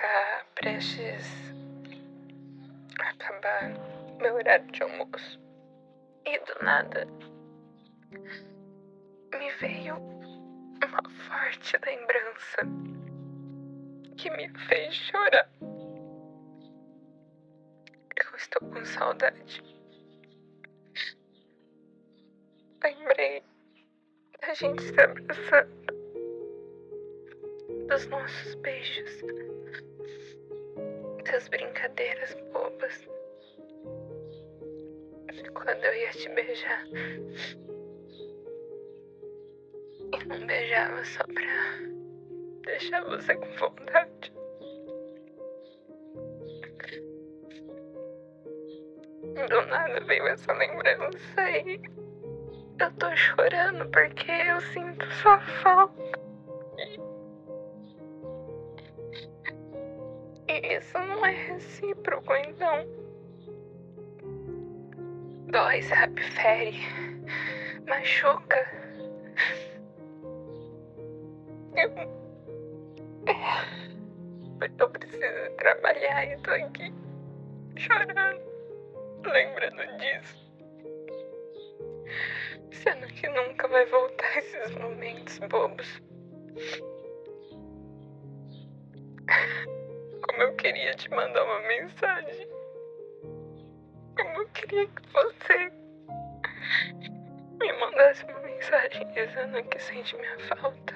tá prestes a acabar meu horário de almoço. E do nada me veio uma forte lembrança que me fez chorar. Eu estou com saudade. Lembrei da gente se abraçando, dos nossos beijos, das brincadeiras bobas. Quando eu ia te beijar, e não beijava só pra deixar você com vontade. Do nada veio essa lembrança e eu tô chorando porque eu sinto sua falta. Isso não é recíproco, então. Dói, sabe? Fere. Machuca. Eu. Eu preciso trabalhar e tô aqui chorando, lembrando disso. Sendo que nunca vai voltar esses momentos bobos. Como eu queria te mandar uma mensagem. Como eu queria que você me mandasse uma mensagem dizendo que sente minha falta.